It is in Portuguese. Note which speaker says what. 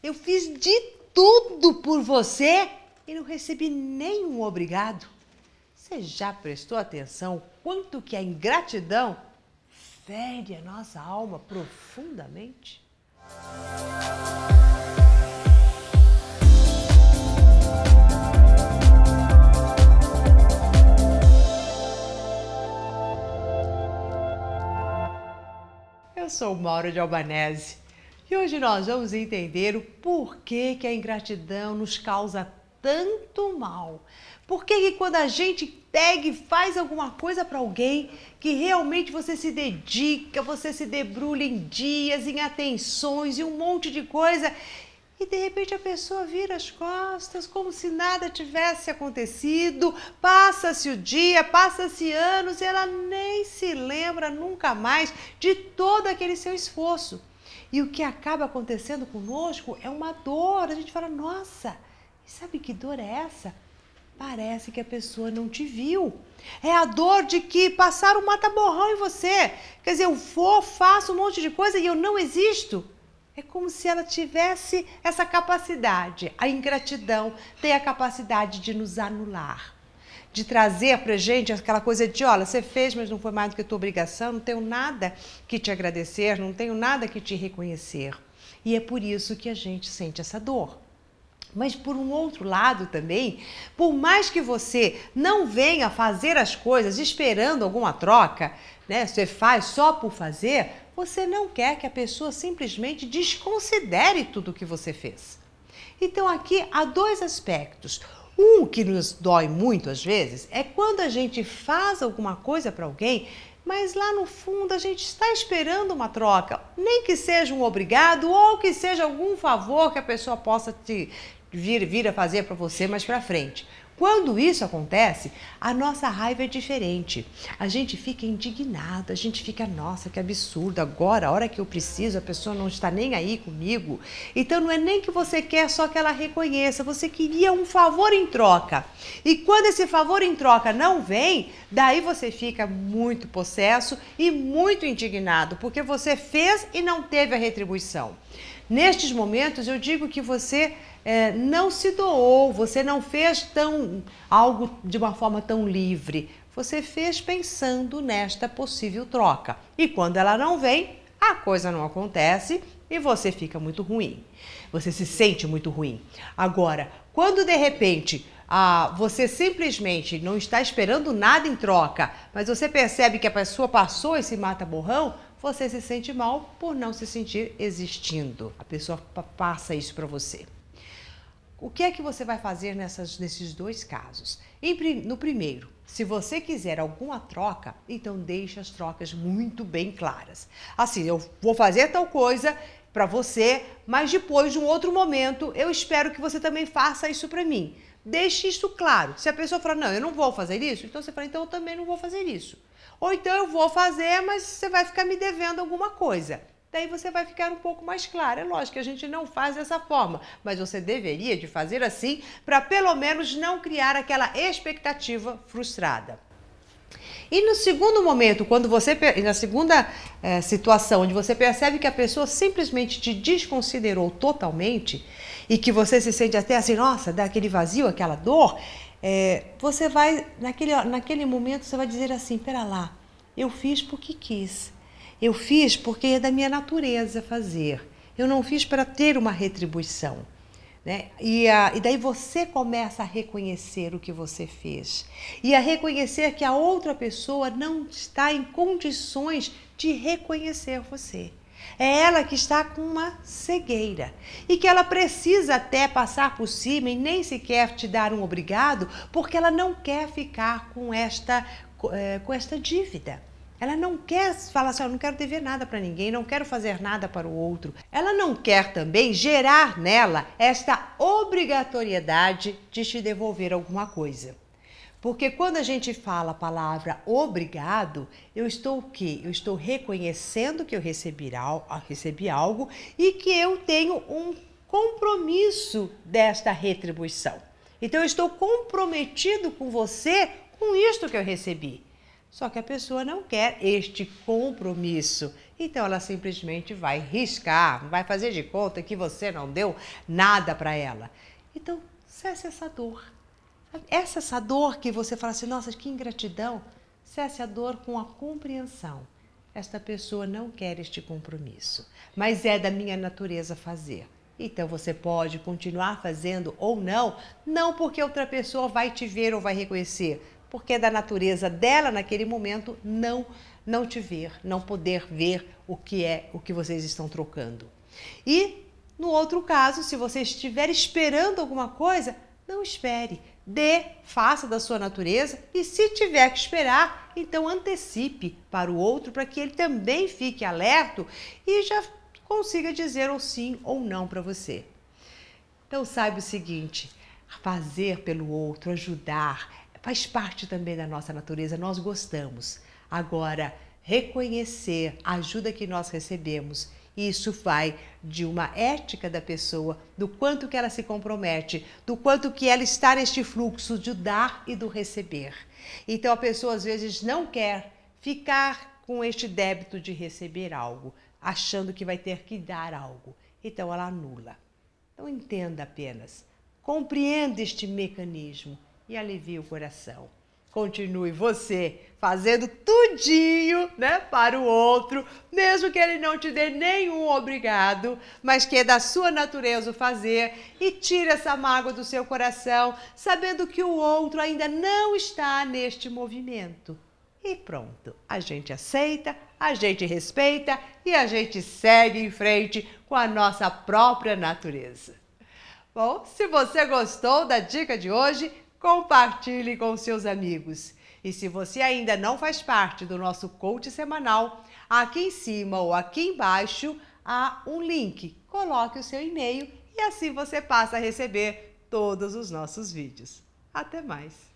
Speaker 1: Eu fiz de tudo por você e não recebi nenhum obrigado. Você já prestou atenção quanto que a ingratidão fere a nossa alma profundamente? Eu sou Mauro de Albanese e hoje nós vamos entender o porquê que a ingratidão nos causa tanto mal. Por que quando a gente pega e faz alguma coisa para alguém que realmente você se dedica, você se debrulha em dias, em atenções e um monte de coisa e de repente a pessoa vira as costas como se nada tivesse acontecido, passa-se o dia, passa-se anos e ela nem se lembra nunca mais de todo aquele seu esforço. E o que acaba acontecendo conosco é uma dor. A gente fala, nossa, sabe que dor é essa? Parece que a pessoa não te viu. É a dor de que passaram um mata-borrão em você. Quer dizer, eu vou, faço um monte de coisa e eu não existo. É como se ela tivesse essa capacidade. A ingratidão tem a capacidade de nos anular, de trazer para gente aquela coisa de: olha, você fez, mas não foi mais do que tua obrigação, não tenho nada que te agradecer, não tenho nada que te reconhecer. E é por isso que a gente sente essa dor. Mas por um outro lado também, por mais que você não venha fazer as coisas esperando alguma troca, né? Você faz só por fazer, você não quer que a pessoa simplesmente desconsidere tudo o que você fez. Então aqui há dois aspectos. Um que nos dói muito às vezes é quando a gente faz alguma coisa para alguém, mas lá no fundo a gente está esperando uma troca, nem que seja um obrigado ou que seja algum favor que a pessoa possa te, vir, vir a fazer para você mais para frente. Quando isso acontece, a nossa raiva é diferente. A gente fica indignado, a gente fica, nossa, que absurdo, agora, a hora que eu preciso, a pessoa não está nem aí comigo. Então não é nem que você quer só que ela reconheça, você queria um favor em troca. E quando esse favor em troca não vem, daí você fica muito possesso e muito indignado, porque você fez e não teve a retribuição. Nestes momentos, eu digo que você é, não se doou, você não fez tão algo de uma forma tão livre. Você fez pensando nesta possível troca. E quando ela não vem, a coisa não acontece e você fica muito ruim. Você se sente muito ruim. Agora, quando de repente ah, você simplesmente não está esperando nada em troca, mas você percebe que a pessoa passou esse mata-borrão, você se sente mal por não se sentir existindo. A pessoa passa isso para você. O que é que você vai fazer nessas, nesses dois casos? no primeiro, se você quiser alguma troca, então deixe as trocas muito bem claras. Assim, eu vou fazer tal coisa para você, mas depois de um outro momento, eu espero que você também faça isso para mim. Deixe isso claro. Se a pessoa falar, não, eu não vou fazer isso, então você fala, então eu também não vou fazer isso. Ou então eu vou fazer, mas você vai ficar me devendo alguma coisa daí você vai ficar um pouco mais claro. É lógico que a gente não faz dessa forma, mas você deveria de fazer assim para pelo menos não criar aquela expectativa frustrada. E no segundo momento, quando você na segunda é, situação, onde você percebe que a pessoa simplesmente te desconsiderou totalmente e que você se sente até assim, nossa, dá aquele vazio, aquela dor, é, você vai naquele naquele momento você vai dizer assim, pera lá, eu fiz porque quis. Eu fiz porque é da minha natureza fazer. Eu não fiz para ter uma retribuição. Né? E, a, e daí você começa a reconhecer o que você fez e a reconhecer que a outra pessoa não está em condições de reconhecer você. É ela que está com uma cegueira e que ela precisa até passar por cima e nem sequer te dar um obrigado, porque ela não quer ficar com esta, eh, com esta dívida. Ela não quer falar assim, eu não quero dever nada para ninguém, não quero fazer nada para o outro. Ela não quer também gerar nela esta obrigatoriedade de te devolver alguma coisa. Porque quando a gente fala a palavra obrigado, eu estou o quê? Eu estou reconhecendo que eu recebi, recebi algo e que eu tenho um compromisso desta retribuição. Então eu estou comprometido com você com isto que eu recebi. Só que a pessoa não quer este compromisso. Então ela simplesmente vai riscar, vai fazer de conta que você não deu nada para ela. Então, cesse essa dor. Essa, essa dor que você fala assim, nossa, que ingratidão. Cesse a dor com a compreensão. Esta pessoa não quer este compromisso, mas é da minha natureza fazer. Então você pode continuar fazendo ou não, não porque outra pessoa vai te ver ou vai reconhecer, porque é da natureza dela naquele momento não não te ver, não poder ver o que é o que vocês estão trocando. E no outro caso, se você estiver esperando alguma coisa, não espere, dê, faça da sua natureza e se tiver que esperar, então antecipe para o outro para que ele também fique alerto e já consiga dizer ou sim ou não para você. Então saiba o seguinte, fazer pelo outro, ajudar, faz parte também da nossa natureza, nós gostamos. Agora, reconhecer a ajuda que nós recebemos, isso vai de uma ética da pessoa, do quanto que ela se compromete, do quanto que ela está neste fluxo de dar e do receber. Então a pessoa às vezes não quer ficar com este débito de receber algo, achando que vai ter que dar algo. Então ela anula. Então entenda apenas, compreenda este mecanismo e alivie o coração. Continue você fazendo tudinho, né, para o outro, mesmo que ele não te dê nenhum obrigado, mas que é da sua natureza fazer e tire essa mágoa do seu coração, sabendo que o outro ainda não está neste movimento. E pronto, a gente aceita, a gente respeita e a gente segue em frente com a nossa própria natureza. Bom, se você gostou da dica de hoje, compartilhe com seus amigos. E se você ainda não faz parte do nosso coach semanal, aqui em cima ou aqui embaixo há um link. Coloque o seu e-mail e assim você passa a receber todos os nossos vídeos. Até mais!